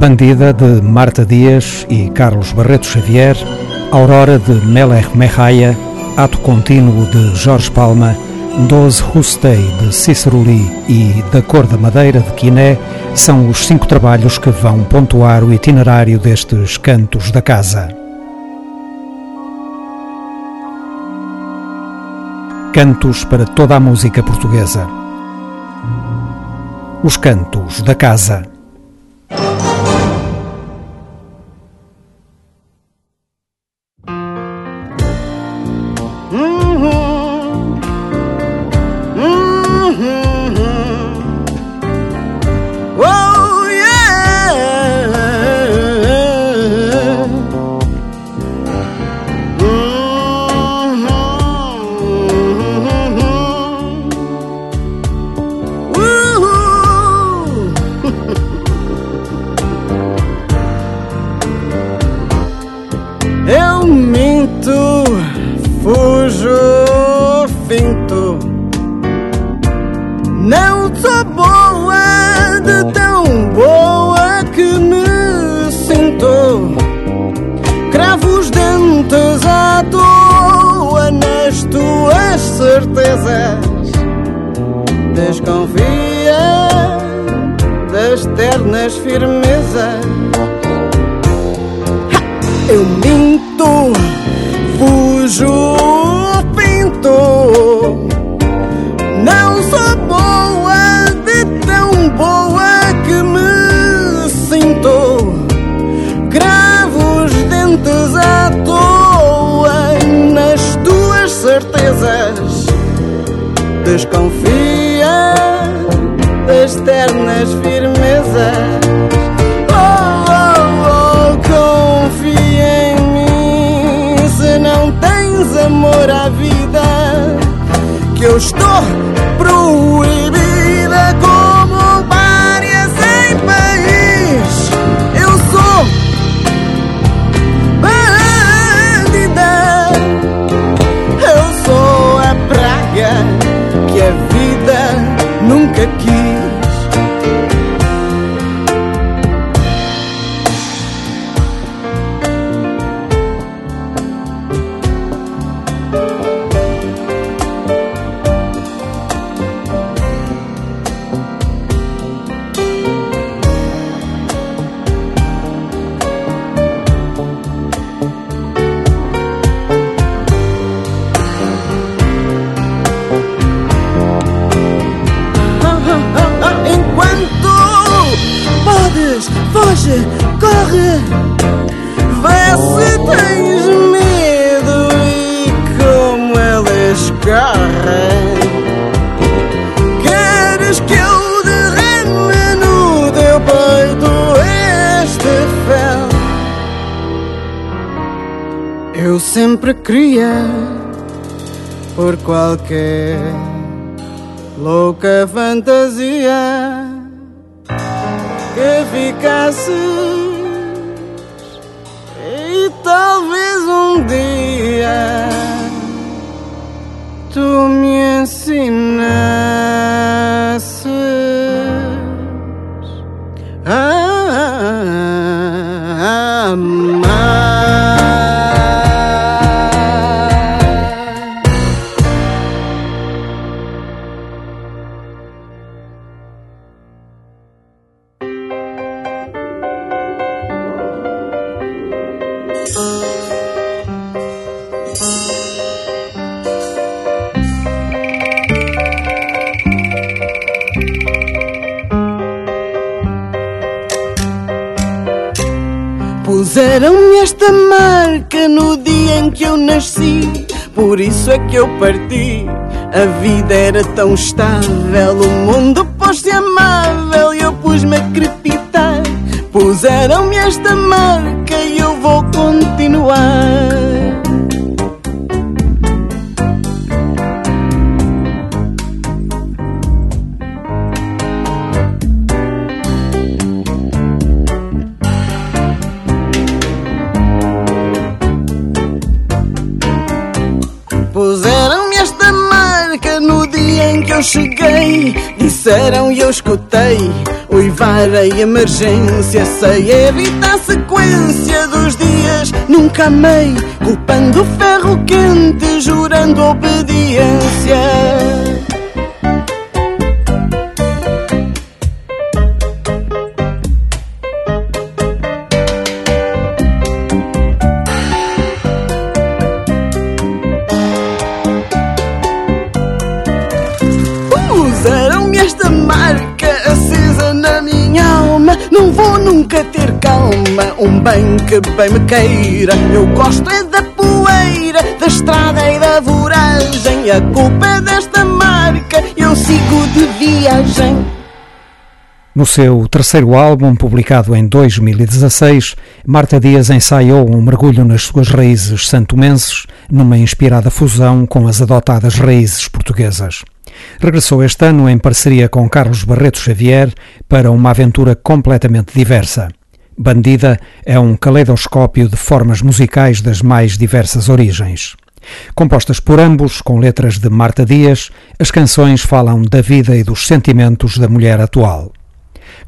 Bandida de Marta Dias e Carlos Barreto Xavier, Aurora de Melech Merraia, Ato Contínuo de Jorge Palma, Doze Rustei de Cícero Lee e Da Cor da Madeira de Quiné são os cinco trabalhos que vão pontuar o itinerário destes cantos da casa. Cantos para toda a música portuguesa. Os Cantos da Casa. что? Puseram-me esta marca no dia em que eu nasci, por isso é que eu parti. A vida era tão estável, o mundo pôs-se amável e eu pus-me a crepitar. Puseram-me esta marca e eu vou continuar. Eu cheguei, disseram e eu escutei. Uivar a emergência, sei evitar a sequência dos dias. Nunca amei, culpando o ferro quente, jurando obediência. Nunca ter calma, um bem que bem me queira. Eu gosto é da poeira, da estrada e da voragem. A culpa é desta marca, eu sigo de viagem. No seu terceiro álbum, publicado em 2016, Marta Dias ensaiou um mergulho nas suas raízes santomenses, numa inspirada fusão com as adotadas raízes portuguesas. Regressou este ano em parceria com Carlos Barreto Xavier para uma aventura completamente diversa. Bandida é um caleidoscópio de formas musicais das mais diversas origens. Compostas por ambos, com letras de Marta Dias, as canções falam da vida e dos sentimentos da mulher atual.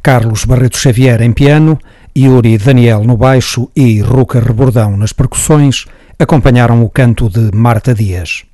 Carlos Barreto Xavier em piano, Yuri Daniel no baixo e Ruca Rebordão nas percussões acompanharam o canto de Marta Dias.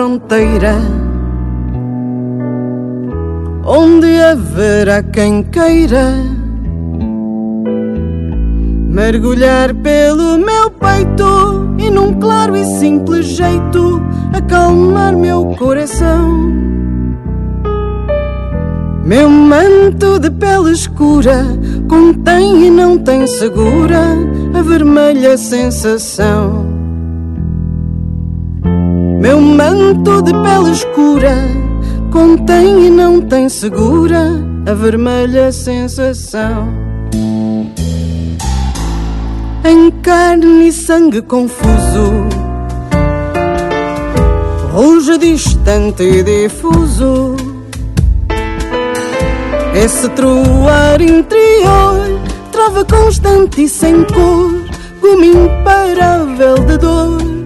Fronteira onde haverá quem queira mergulhar pelo meu peito e num claro e simples jeito acalmar meu coração. Meu manto de pele escura contém e não tem segura a vermelha sensação manto de pele escura contém e não tem segura a vermelha sensação. Em carne e sangue confuso, ruge distante e difuso. Esse troar interior, trava constante e sem cor, como imparável de dor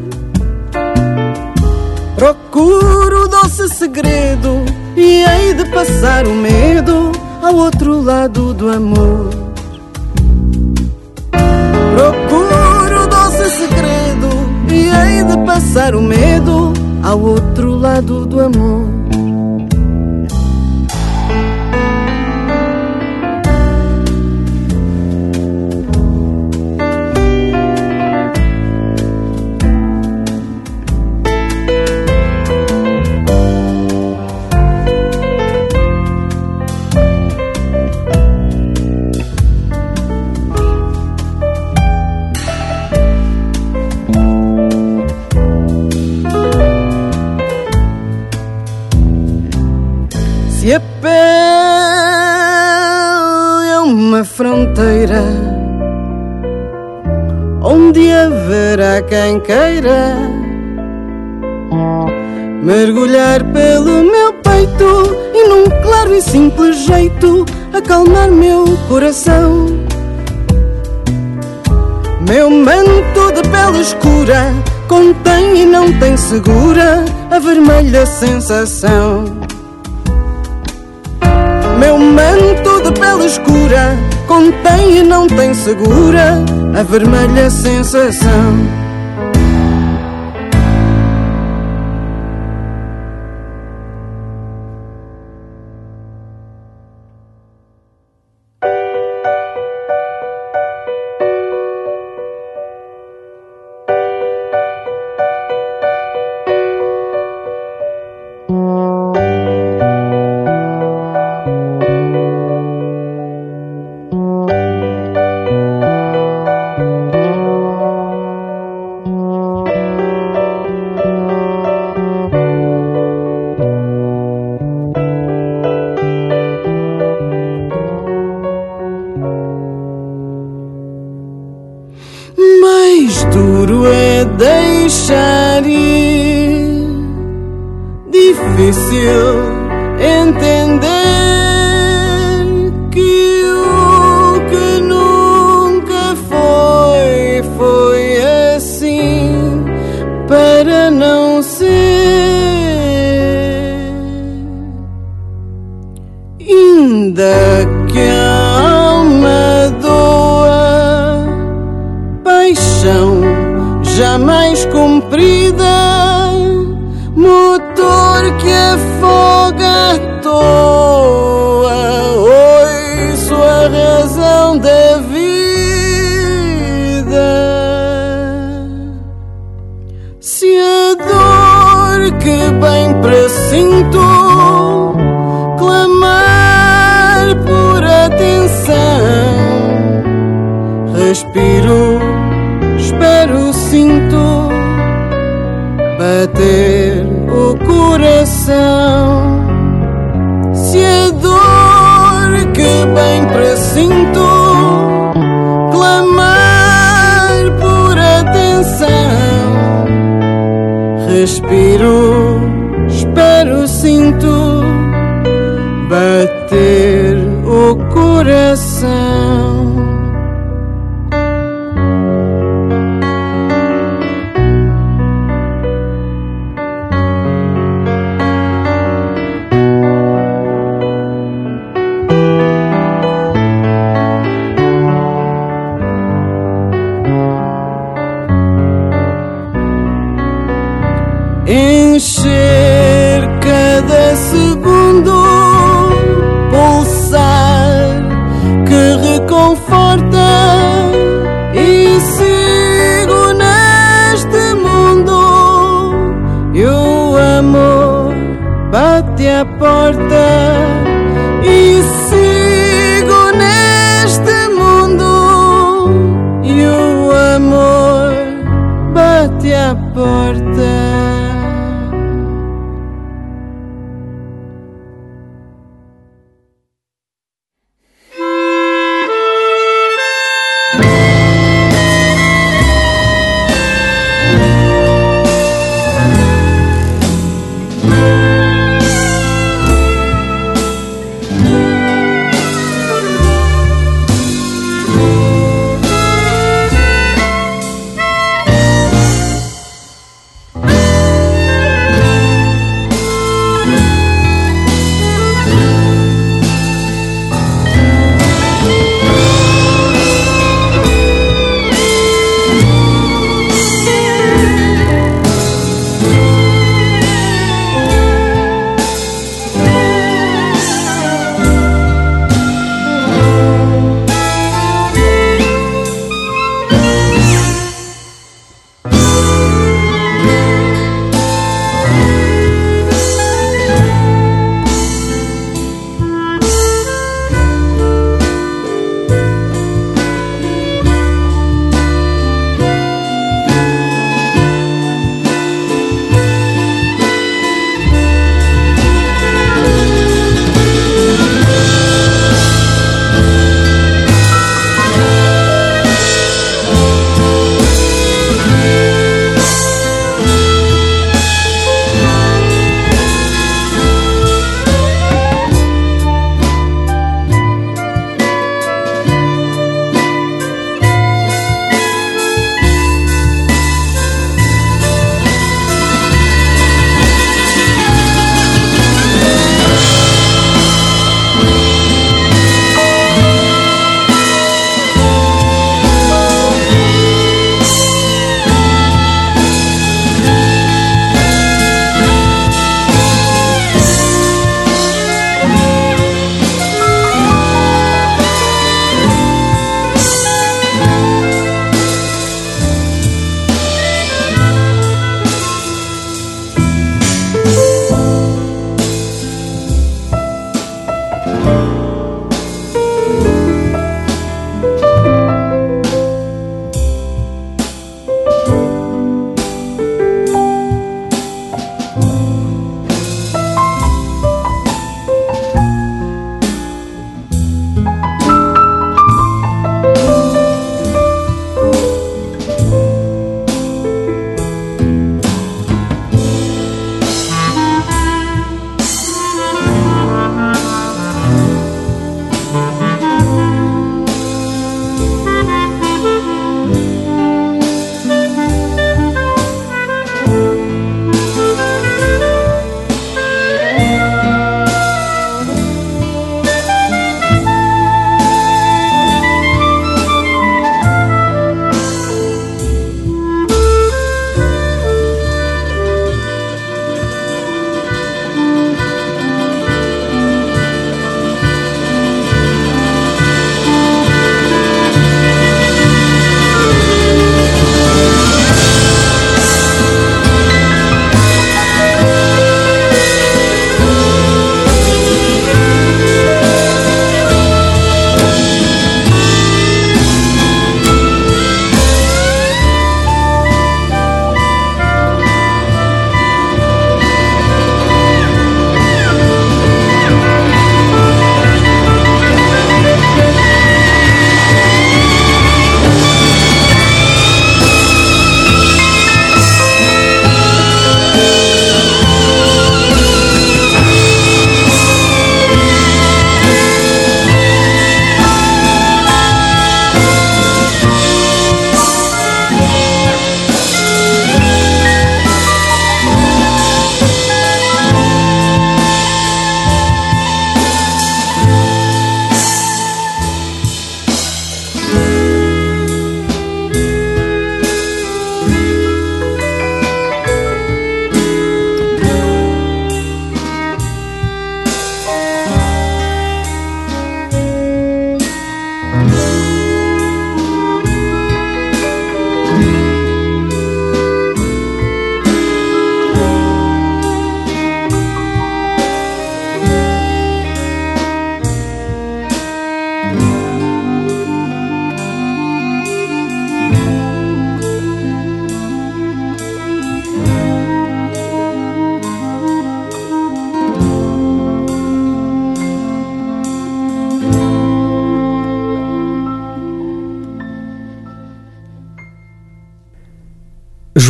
Procuro o doce segredo e hei de passar o medo ao outro lado do amor. Procuro o doce segredo e hei de passar o medo ao outro lado do amor. Onde haverá quem queira mergulhar pelo meu peito e num claro e simples jeito acalmar meu coração. Meu manto de pele escura contém e não tem segura a vermelha sensação. Meu manto de pele escura contém e não tem segura a vermelha sensação. Bater o coração. Se a dor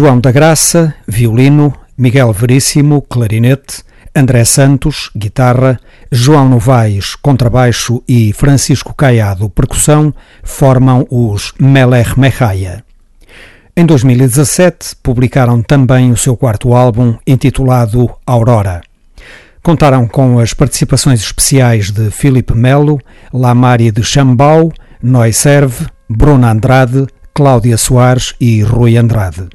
João da Graça, violino, Miguel Veríssimo, clarinete, André Santos, guitarra, João Novaes, contrabaixo e Francisco Caiado, percussão, formam os Melech Mechaia. Em 2017, publicaram também o seu quarto álbum, intitulado Aurora. Contaram com as participações especiais de Filipe Melo, Lamari de Chambau, Noi Serve, Bruna Andrade, Cláudia Soares e Rui Andrade.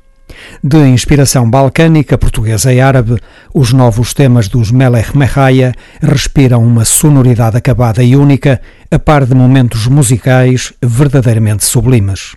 De inspiração balcânica, portuguesa e árabe, os novos temas dos Melech Mehaya respiram uma sonoridade acabada e única, a par de momentos musicais verdadeiramente sublimes.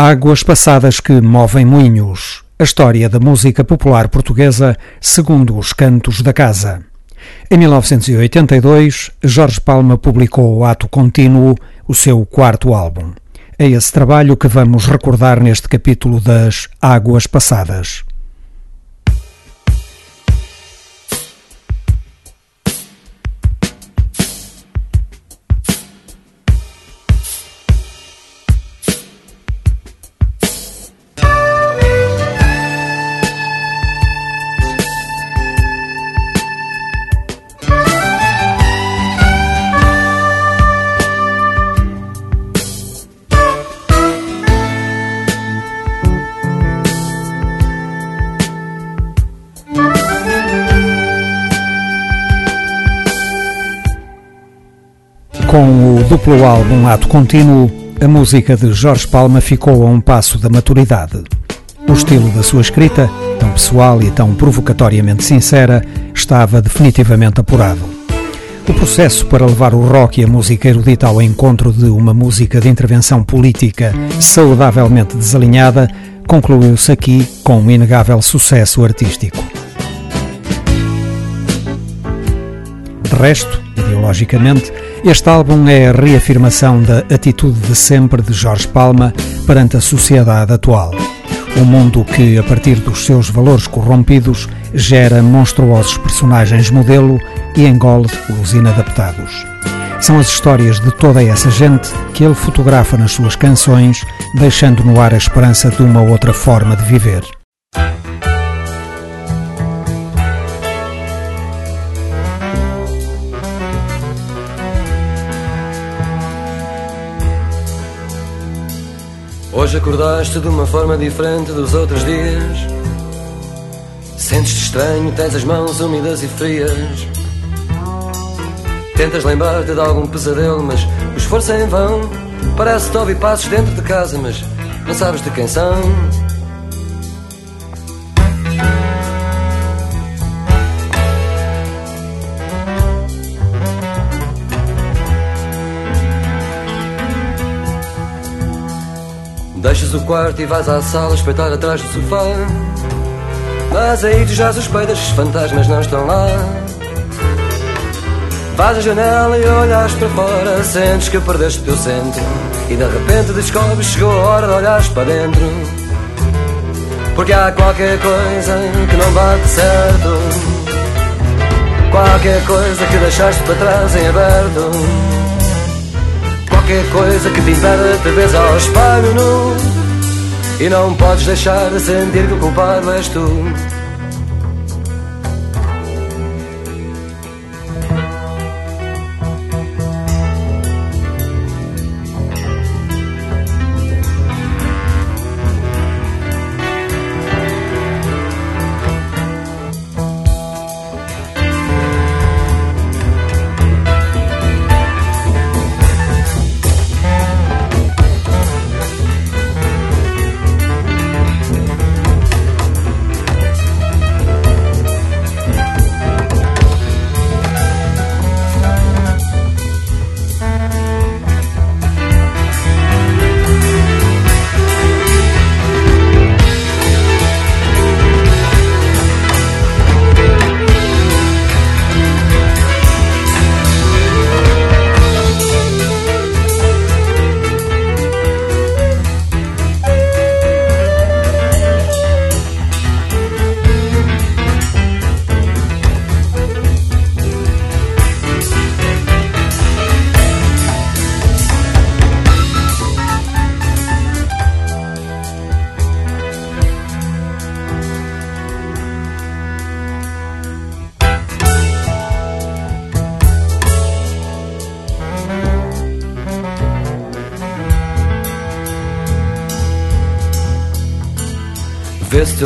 Águas passadas que movem moinhos. A história da música popular portuguesa segundo os cantos da casa. Em 1982, Jorge Palma publicou o Ato Contínuo, o seu quarto álbum. É esse trabalho que vamos recordar neste capítulo das Águas Passadas. Com o duplo álbum Ato Contínuo, a música de Jorge Palma ficou a um passo da maturidade. O estilo da sua escrita, tão pessoal e tão provocatoriamente sincera, estava definitivamente apurado. O processo para levar o rock e a música erudita ao encontro de uma música de intervenção política saudavelmente desalinhada concluiu-se aqui com um inegável sucesso artístico. De resto, ideologicamente, este álbum é a reafirmação da atitude de sempre de Jorge Palma perante a sociedade atual. Um mundo que, a partir dos seus valores corrompidos, gera monstruosos personagens modelo e engole os inadaptados. São as histórias de toda essa gente que ele fotografa nas suas canções, deixando no ar a esperança de uma outra forma de viver. Hoje acordaste de uma forma diferente dos outros dias. Sentes-te estranho, tens as mãos úmidas e frias. Tentas lembrar-te de algum pesadelo, mas o esforço é em vão. Parece-te ouvir passos dentro de casa, mas não sabes de quem são. Deixas o quarto e vais à sala espreitar atrás do sofá. Mas aí tu já suspeitas, os fantasmas não estão lá. Vais à janela e olhas para fora, sentes que perdeste o teu centro. E de repente descobres, chegou a hora de olhares para dentro. Porque há qualquer coisa que não bate certo. Qualquer coisa que deixaste para trás em aberto qualquer coisa que te impede de ver ao espelho nu E não podes deixar de sentir que o culpado és tu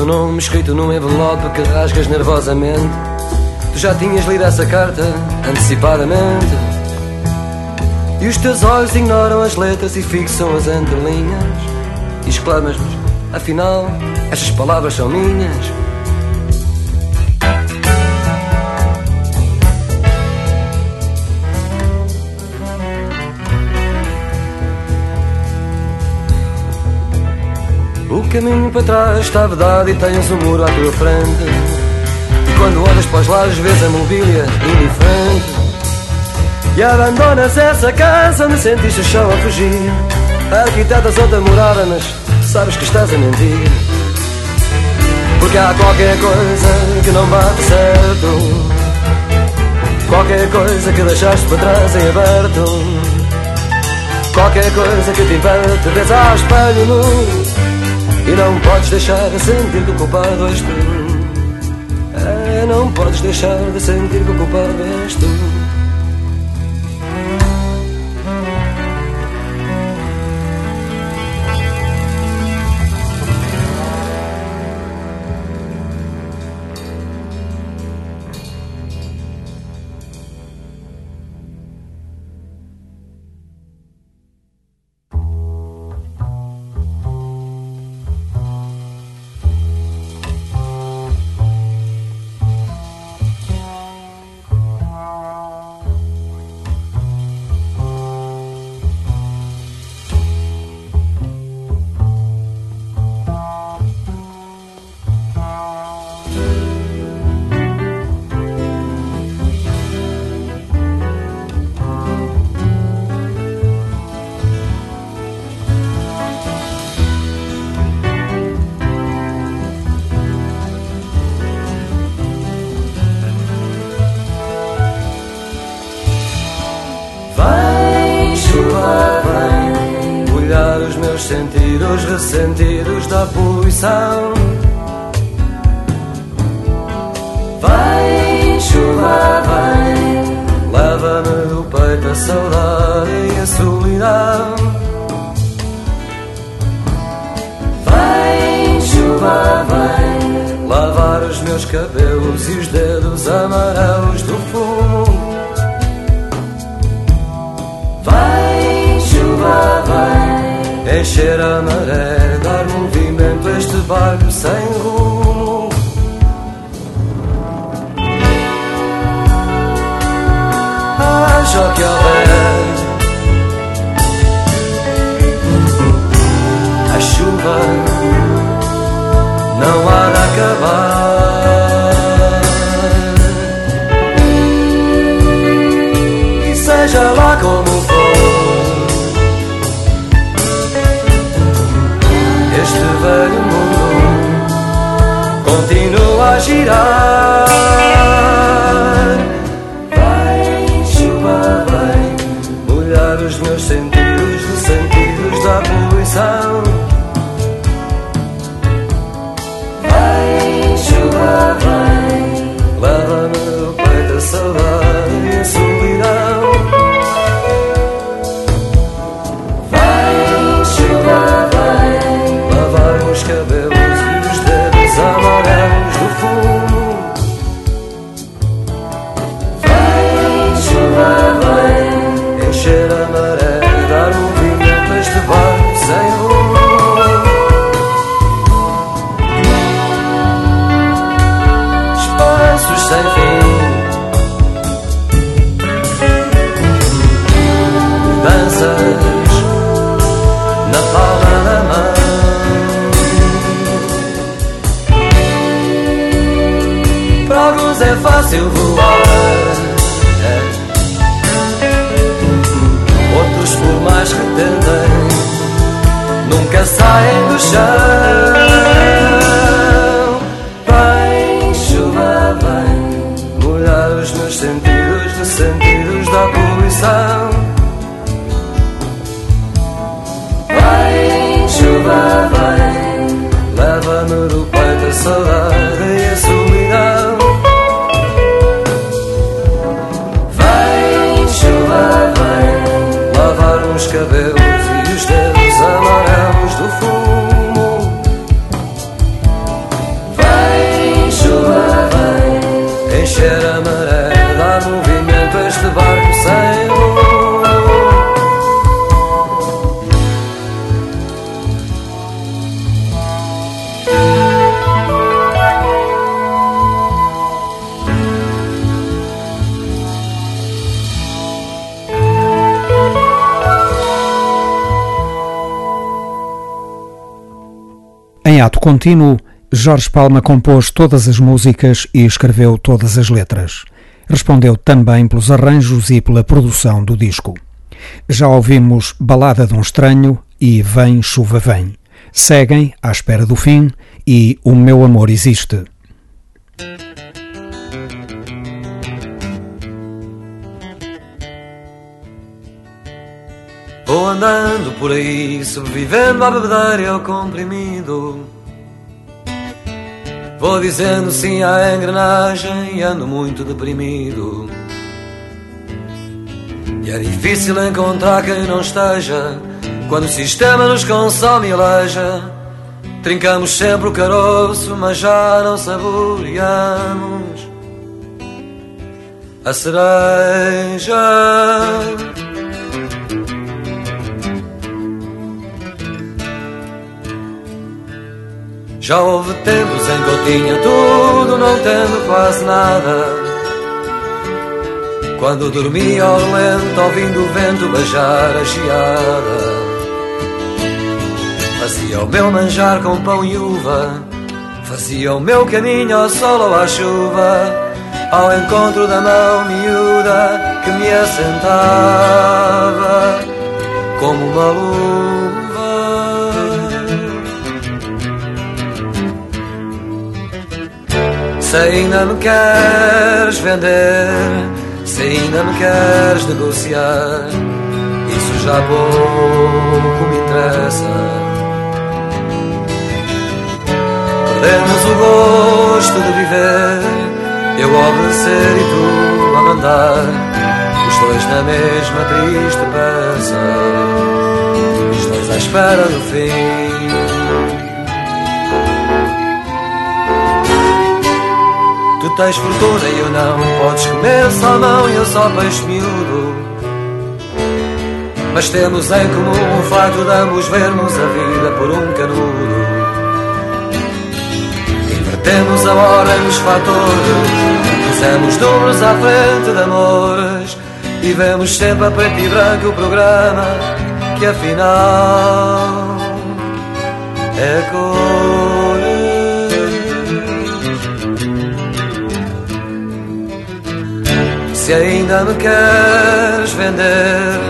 teu nome escrito num envelope que rasgas nervosamente. Tu já tinhas lido essa carta antecipadamente. E os teus olhos ignoram as letras e fixam as entrelinhas. E exclamas-nos, afinal, estas palavras são minhas. O caminho para trás está vedado e tens um muro à tua frente. E quando olhas para os lares vês a mobília indiferente. E abandonas essa casa onde sentiste o chão a fugir. Arquitetas outra morada, mas sabes que estás a mentir. Porque há qualquer coisa que não bate certo. Qualquer coisa que deixaste para trás em aberto. Qualquer coisa que te impede, vês ao espelho nu. E não podes deixar de sentir que o culpado és tu. É, não podes deixar de sentir que o culpado és tu. Sentidos da poluição. Vem, chuva, vem, leva-me do peito a saudade e a solidão. Vem, chuva, vem, lavar os meus cabelos e os dedos amarelos do fumo. Vem, chuva, vem encher a maré, dar movimento a este barco sem rumo. Haja que houver a chuva, não há de acabar. E seja lá como velho mundo continua a girar. Vai, chuva, vai molhar os meus sentidos dos sentidos da poluição. for voar. É. Outros, por mais que tentem, nunca saem do chão. Vem, chuva, vem, molhar os meus sentidos de sentidos da poluição. Vem, chuva, contínuo, Jorge Palma compôs todas as músicas e escreveu todas as letras. Respondeu também pelos arranjos e pela produção do disco. Já ouvimos Balada de um Estranho e Vem Chuva Vem. Seguem À Espera do Fim e O Meu Amor Existe. Vou andando por aí, sobrevivendo à bebedeira e ao comprimido. Vou dizendo sim à engrenagem e ando muito deprimido. E é difícil encontrar quem não esteja quando o sistema nos consome e aleja. Trincamos sempre o caroço, mas já não saboreamos a cereja. Já houve tempos em que eu tinha tudo, não tendo quase nada. Quando dormia ao lento, ouvindo o vento beijar a geada. Fazia o meu manjar com pão e uva, fazia o meu caminho ao sol ou à chuva, ao encontro da mão miúda que me assentava como uma luz. Se ainda me queres vender, se ainda me queres negociar, isso já pouco me interessa. Perdemos o gosto de viver, eu obedecer e tu a mandar, os dois na mesma triste peça, os dois à espera do fim. Tens fortuna e eu não. Podes comer salmão e eu só peixe miúdo. Mas temos em comum o facto de ambos vermos a vida por um canudo. Invertemos a hora nos fatores. Fizemos números à frente de amores. E vemos sempre a preto e branco o programa Que afinal é cor Se ainda me queres vender,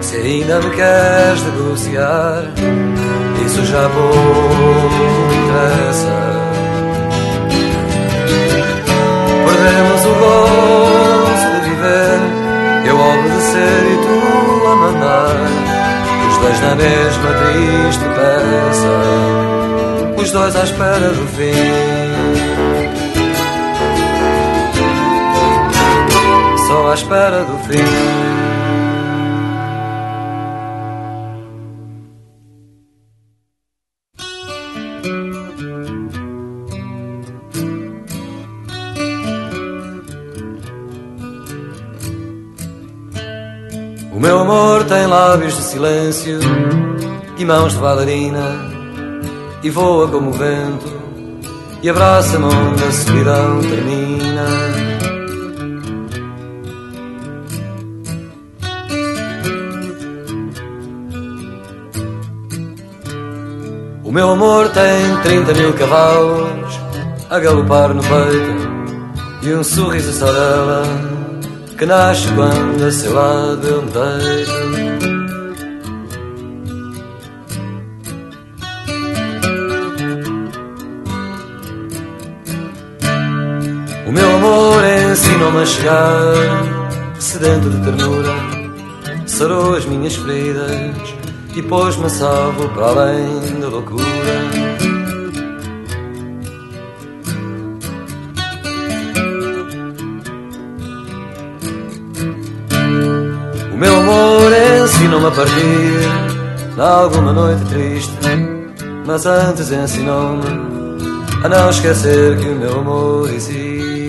se ainda me queres negociar, isso já pouco interessa. Perdemos o gosto de viver, eu a obedecer e tu a mandar, os dois na mesma triste peça, os dois à espera do fim. Só à espera do fim. O meu amor tem lábios de silêncio e mãos de bailarina e voa como o vento e abraça-me onde a solidão termina. O meu amor tem 30 mil cavalos a galopar no peito e um sorriso só dela que nasce quando a seu lado eu me deito. O meu amor ensinou-me a chegar sedento de ternura, sarou as minhas feridas e pôs-me a salvo para além da loucura. O meu amor ensinou-me a partir de alguma noite triste, mas antes ensinou-me a não esquecer que o meu amor existe.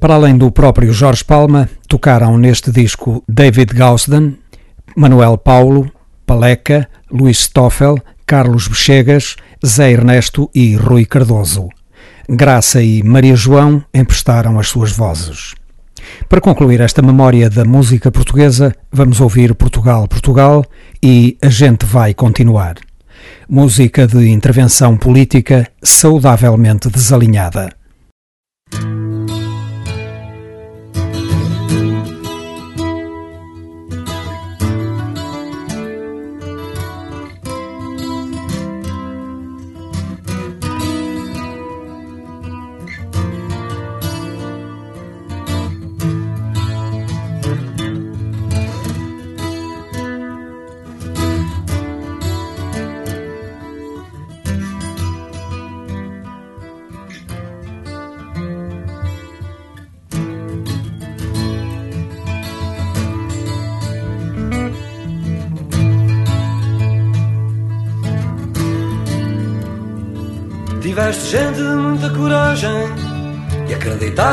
Para além do próprio Jorge Palma, tocaram neste disco David Gausden, Manuel Paulo, Paleca, Luís Stoffel, Carlos Bechegas, Zé Ernesto e Rui Cardoso. Graça e Maria João emprestaram as suas vozes. Para concluir esta memória da música portuguesa, vamos ouvir Portugal, Portugal e A Gente Vai Continuar. Música de intervenção política saudavelmente desalinhada.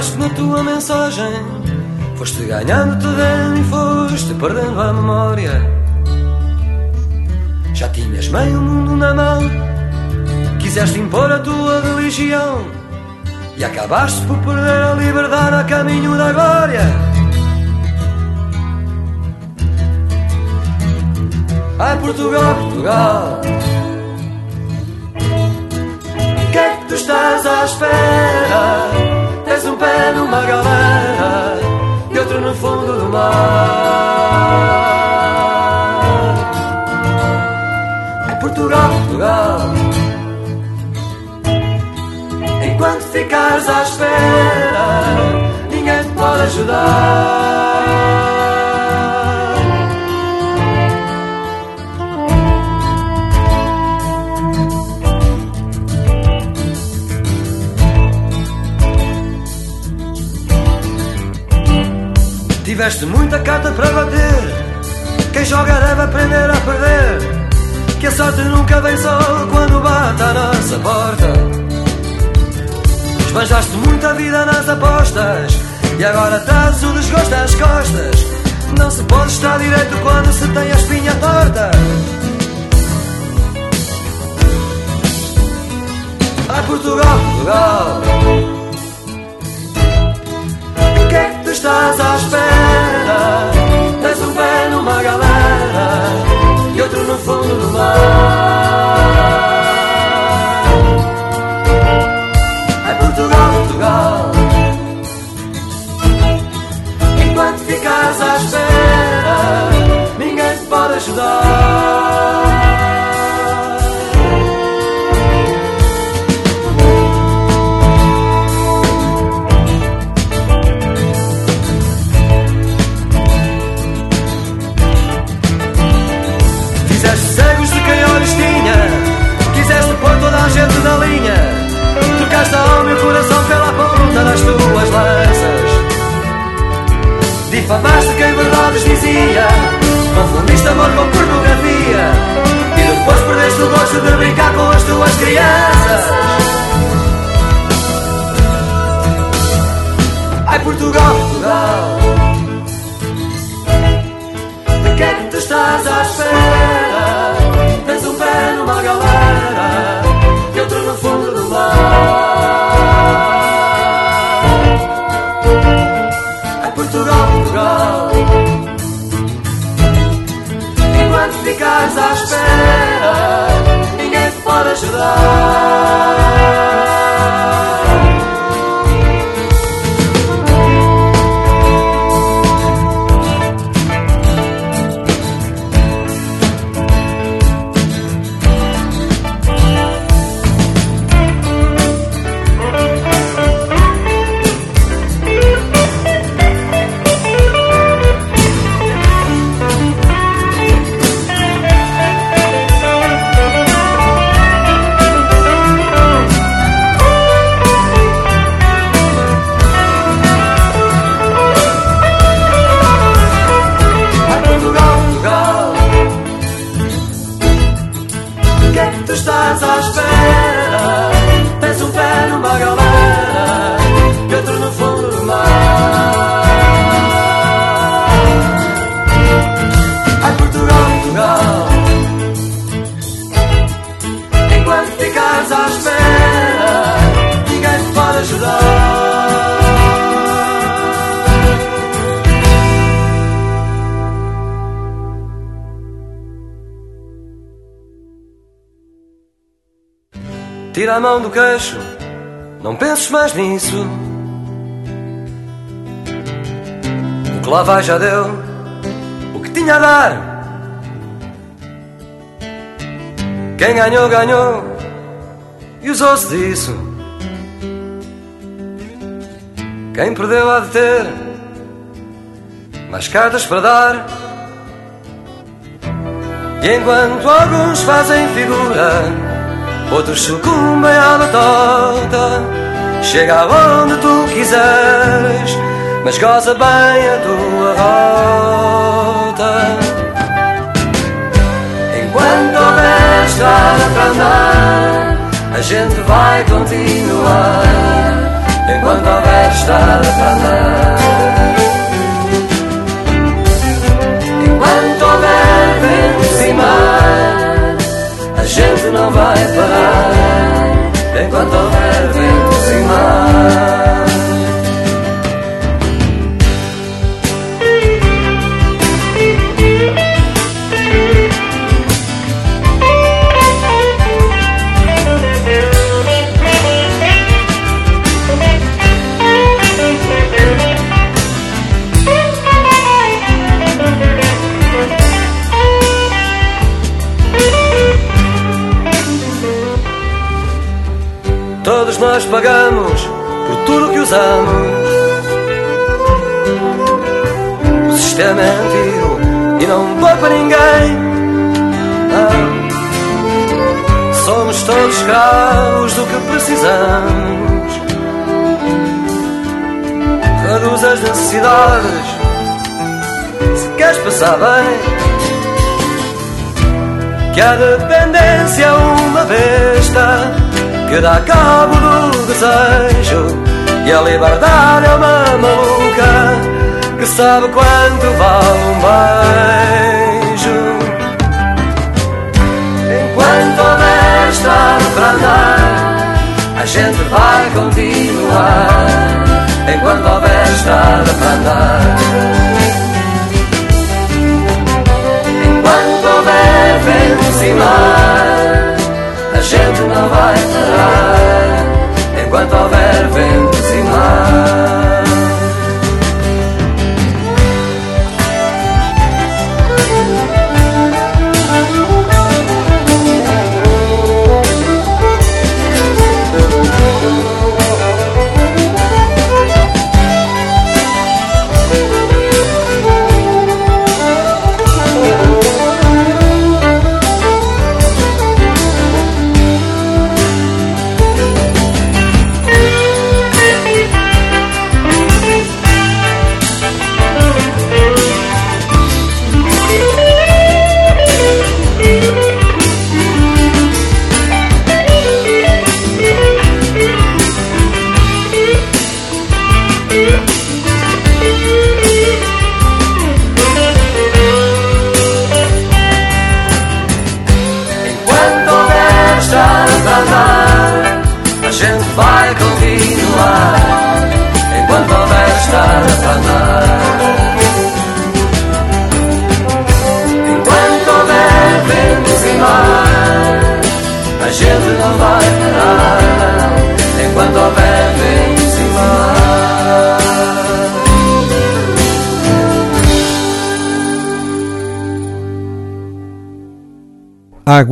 Acreditaste na tua mensagem. Foste ganhando terreno e foste perdendo a memória. Já tinhas meio mundo na mão, quiseste impor a tua religião e acabaste por perder a liberdade a caminho da glória. Ai Portugal, Portugal que é que tu estás à espera? Tens um pé numa galera e outro no fundo do mar. É Portugal, Portugal. Enquanto ficares à espera, ninguém te pode ajudar. Tiveste muita carta para bater. Quem joga deve aprender a perder. Que a sorte nunca vem só quando bate à nossa porta. Esbanjaste muita vida nas apostas. E agora trazes o desgosto às costas. Não se pode estar direito quando se tem a espinha torta. Ai Portugal, Portugal. Estás à espera? Tens um pé numa galera e outro no fundo do mar. Ai Portugal, Portugal. Enquanto ficas à espera, ninguém te pode ajudar. O coração pela ponta das tuas lanças Difamaste quem verdades dizia. Confundiste amor com pornografia. E depois perdeste o gosto de nisso. O que lá vai já deu, o que tinha a dar. Quem ganhou, ganhou e usou-se disso. Quem perdeu há de ter mais cartas para dar. E enquanto alguns fazem figura outros sucumbem à batota. Chega aonde tu quiseres, mas goza bem a tua rota. Enquanto houver estrada para andar, a gente vai continuar. Enquanto houver estrada para andar. Enquanto houver vento e mar a gente não vai parar enquanto houver e nós pagamos por tudo que usamos. O sistema é antigo e não poupa ninguém. Não. Somos todos escravos do que precisamos. Reduz as necessidades se queres passar bem. Que a dependência uma besta que dá cabo do desejo e a liberdade é uma maluca que sabe quanto vale um beijo. Enquanto houver estrada para andar, a gente vai continuar. Enquanto houver estrada para andar. Enquanto houver vento e mar gente não vai parar enquanto houver ventos e mar.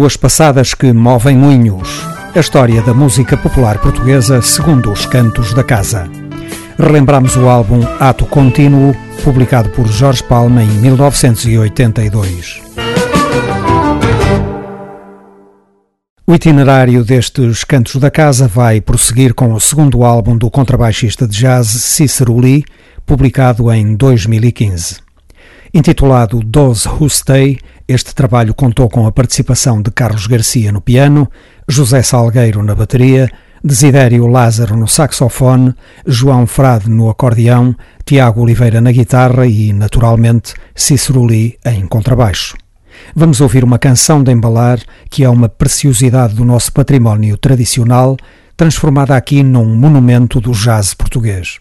Águas passadas que movem moinhos. A história da música popular portuguesa segundo os cantos da casa. Relembramos o álbum Ato Contínuo, publicado por Jorge Palma em 1982. O itinerário destes cantos da casa vai prosseguir com o segundo álbum do contrabaixista de jazz Cícero Lee, publicado em 2015. Intitulado Those Who Stay, este trabalho contou com a participação de Carlos Garcia no piano, José Salgueiro na bateria, Desidério Lázaro no saxofone, João Frade no acordeão, Tiago Oliveira na guitarra e, naturalmente, Cícero Lee em contrabaixo. Vamos ouvir uma canção de embalar que é uma preciosidade do nosso património tradicional, transformada aqui num monumento do jazz português.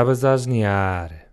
Estavas a asnear.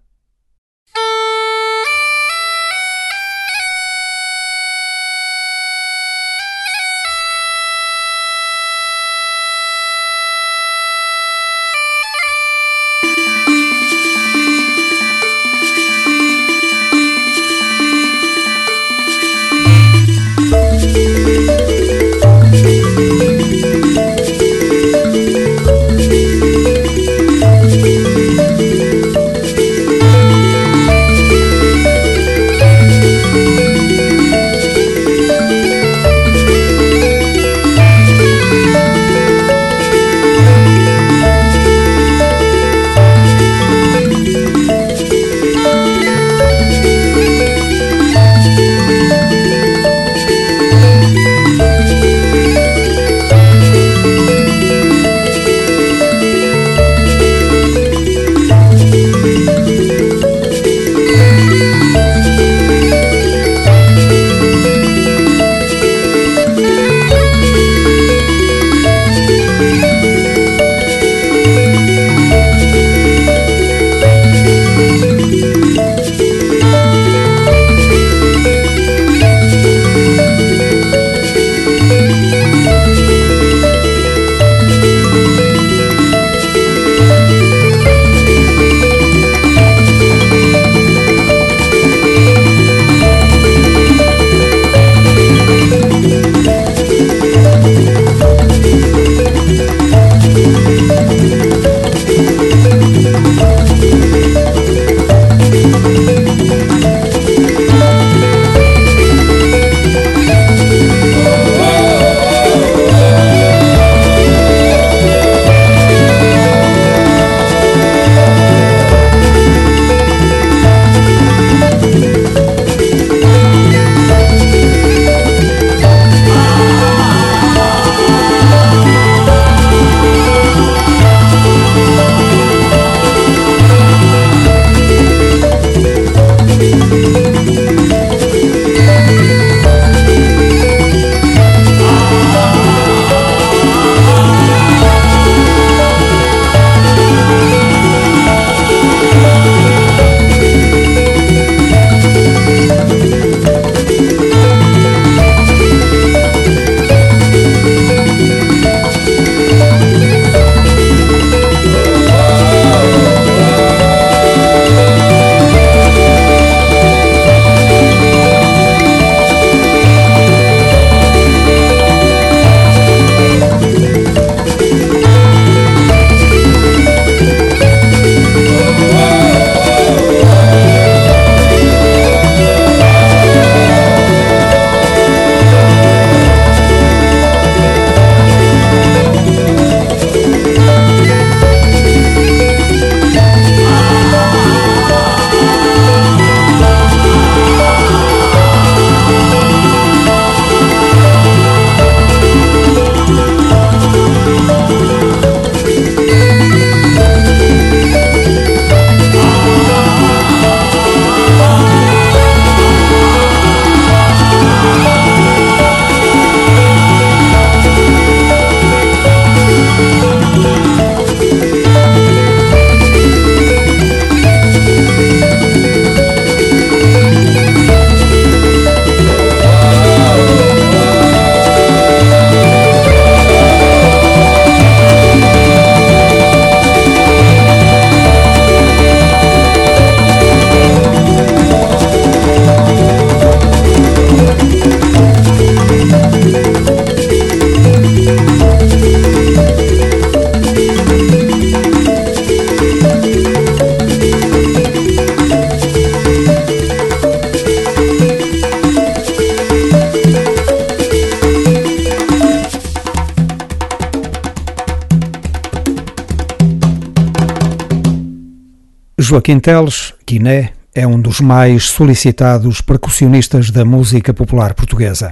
Joaquim Teles, Quiné, é um dos mais solicitados percussionistas da música popular portuguesa.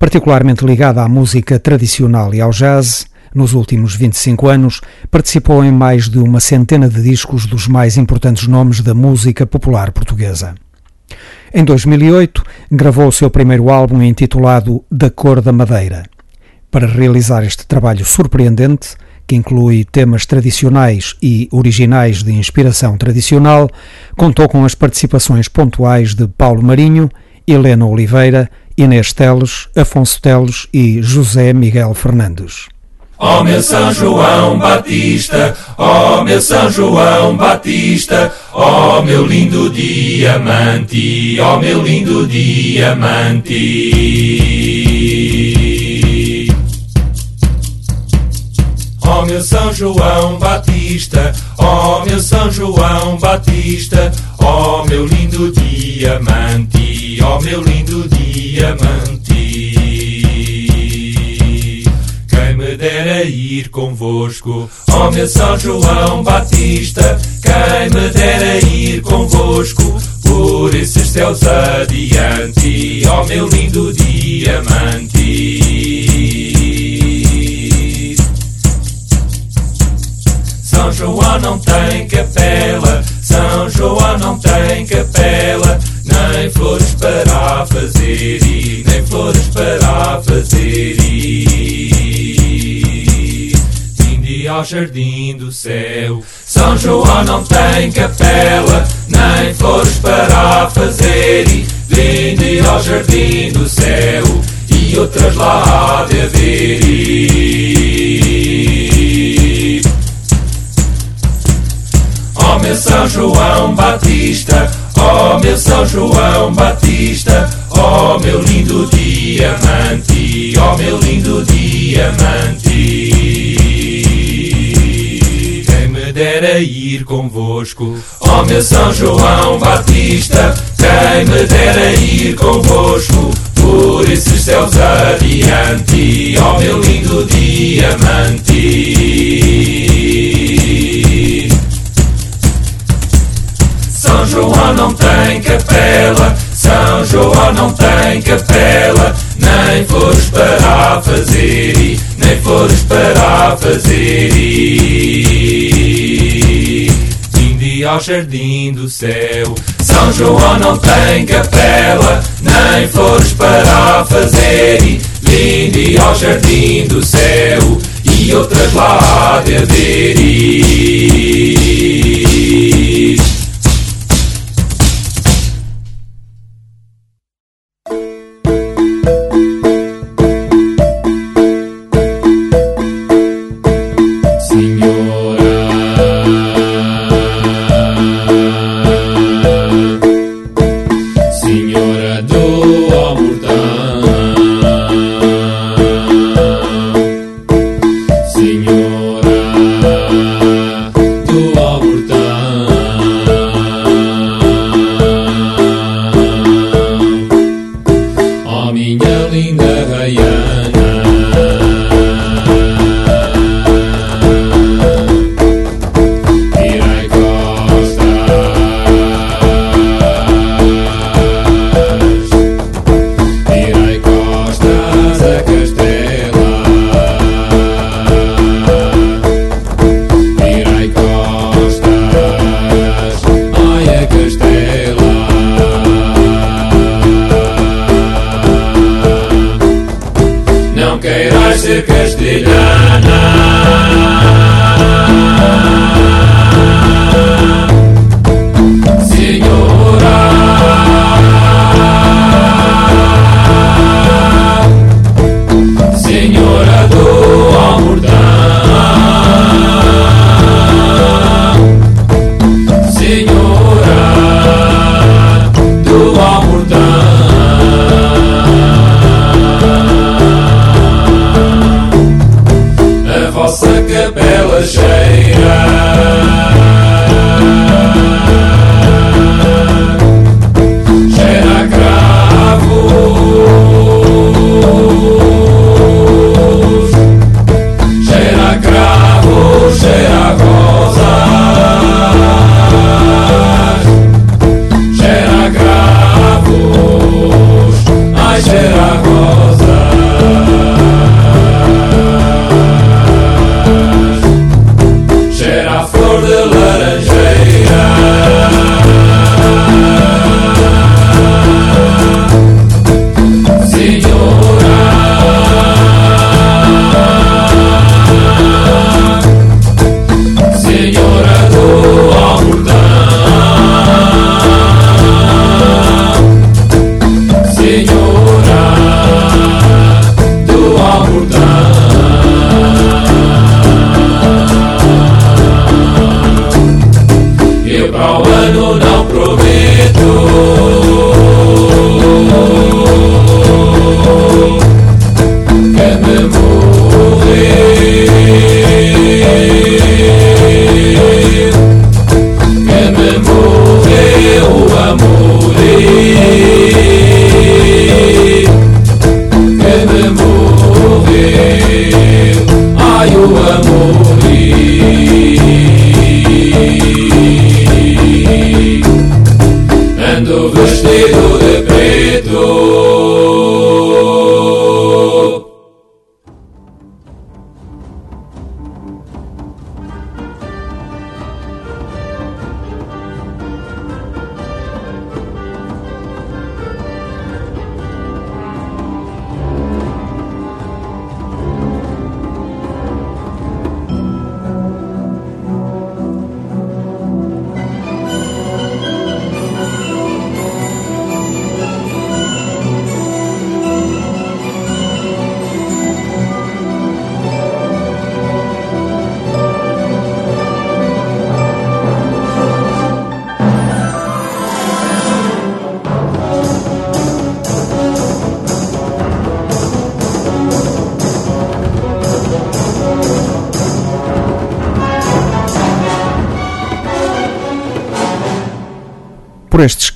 Particularmente ligado à música tradicional e ao jazz, nos últimos 25 anos participou em mais de uma centena de discos dos mais importantes nomes da música popular portuguesa. Em 2008, gravou o seu primeiro álbum intitulado Da Cor da Madeira. Para realizar este trabalho surpreendente, que inclui temas tradicionais e originais de inspiração tradicional, contou com as participações pontuais de Paulo Marinho, Helena Oliveira, Inês Teles, Afonso Teles e José Miguel Fernandes. Ó oh, meu São João Batista, ó oh, meu São João Batista, ó oh, meu lindo diamante, ó meu lindo diamante. Meu São João Batista, ó oh, meu São João Batista, ó oh, meu lindo diamante, ó oh, meu lindo diamante. Quem me dera ir convosco, ó oh, meu São João Batista, quem me dera ir convosco, por esses céus adiante, ó meu lindo diamante. São João não tem capela, São João não tem capela, nem flores para fazer ir, nem flores para fazer. Vinde ao jardim do céu, São João não tem capela, nem flores para fazer ir. Vinde ao jardim do céu e outras lá de haver. Oh, meu São João Batista, ó oh, meu São João Batista, ó oh, meu lindo diamante, ó meu lindo diamante. Quem me dera ir convosco, ó meu São João Batista, quem me dera ir convosco. Por esses céus adiante, ó meu lindo diamante. São João não tem capela, São João não tem capela, nem flores para fazer nem flores para fazer. Vinde ao jardim do céu, São João não tem capela, nem flores para fazer vinde ao jardim do céu e outras lá de aderir. Blessed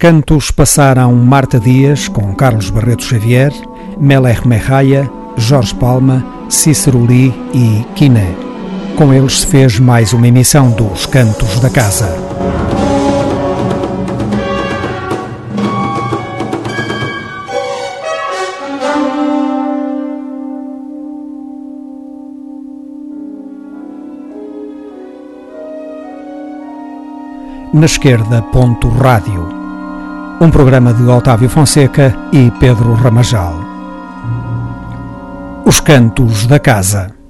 cantos passaram Marta Dias, com Carlos Barreto Xavier, Melech Merraia, Jorge Palma, Cícero Lee e Quiné. Com eles se fez mais uma emissão dos Cantos da Casa. Na esquerda, ponto rádio. Um programa de Otávio Fonseca e Pedro Ramajal. Os Cantos da Casa.